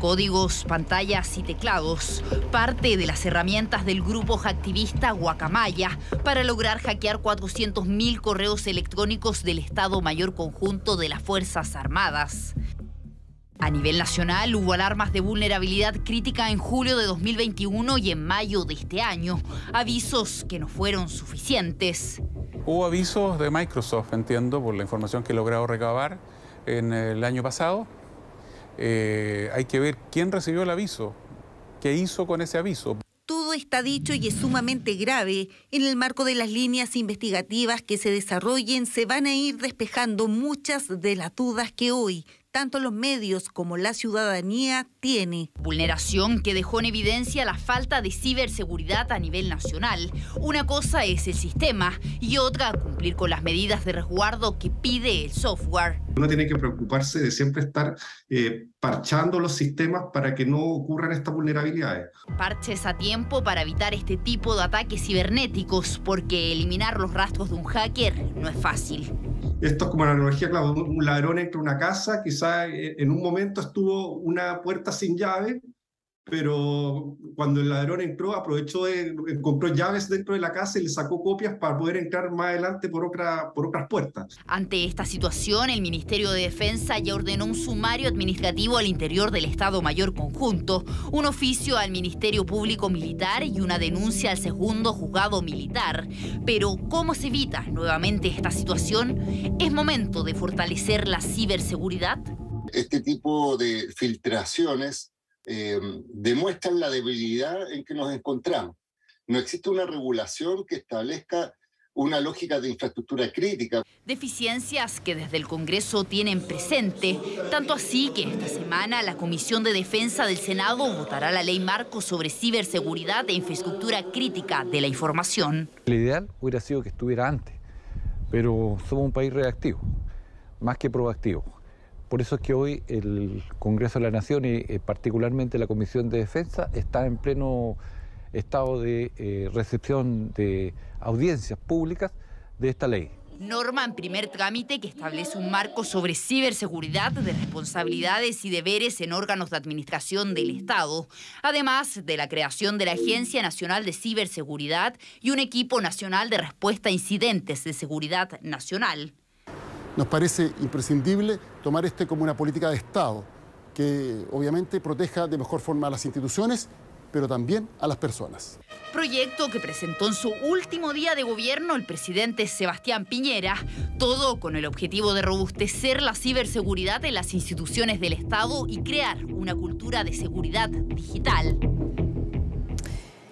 Códigos, pantallas y teclados, parte de las herramientas del grupo hacktivista Guacamaya para lograr hackear 400.000 correos electrónicos del Estado Mayor Conjunto de las Fuerzas Armadas. A nivel nacional hubo alarmas de vulnerabilidad crítica en julio de 2021 y en mayo de este año, avisos que no fueron suficientes. Hubo avisos de Microsoft, entiendo, por la información que he logrado recabar en el año pasado. Eh, hay que ver quién recibió el aviso, qué hizo con ese aviso. Todo está dicho y es sumamente grave. En el marco de las líneas investigativas que se desarrollen, se van a ir despejando muchas de las dudas que hoy tanto los medios como la ciudadanía tiene. Vulneración que dejó en evidencia la falta de ciberseguridad a nivel nacional. Una cosa es el sistema y otra cumplir con las medidas de resguardo que pide el software. Uno tiene que preocuparse de siempre estar eh, parchando los sistemas para que no ocurran estas vulnerabilidades. Parches a tiempo para evitar este tipo de ataques cibernéticos, porque eliminar los rastros de un hacker no es fácil. Esto es como la analogía, claro, un ladrón entra una casa, quizá eh, en un momento estuvo una puerta sin llave, pero cuando el ladrón entró, aprovechó, de, compró llaves dentro de la casa y le sacó copias para poder entrar más adelante por, otra, por otras puertas. Ante esta situación, el Ministerio de Defensa ya ordenó un sumario administrativo al interior del Estado Mayor Conjunto, un oficio al Ministerio Público Militar y una denuncia al segundo juzgado militar. Pero, ¿cómo se evita nuevamente esta situación? ¿Es momento de fortalecer la ciberseguridad? Este tipo de filtraciones eh, demuestran la debilidad en que nos encontramos. No existe una regulación que establezca una lógica de infraestructura crítica. Deficiencias que desde el Congreso tienen presente, tanto así que esta semana la Comisión de Defensa del Senado votará la ley marco sobre ciberseguridad e infraestructura crítica de la información. El ideal hubiera sido que estuviera antes, pero somos un país reactivo, más que proactivo. Por eso es que hoy el Congreso de la Nación y eh, particularmente la Comisión de Defensa está en pleno estado de eh, recepción de audiencias públicas de esta ley. Norma en primer trámite que establece un marco sobre ciberseguridad de responsabilidades y deberes en órganos de administración del Estado, además de la creación de la Agencia Nacional de Ciberseguridad y un equipo nacional de respuesta a incidentes de seguridad nacional. Nos parece imprescindible tomar este como una política de Estado, que obviamente proteja de mejor forma a las instituciones, pero también a las personas. Proyecto que presentó en su último día de gobierno el presidente Sebastián Piñera, todo con el objetivo de robustecer la ciberseguridad en las instituciones del Estado y crear una cultura de seguridad digital.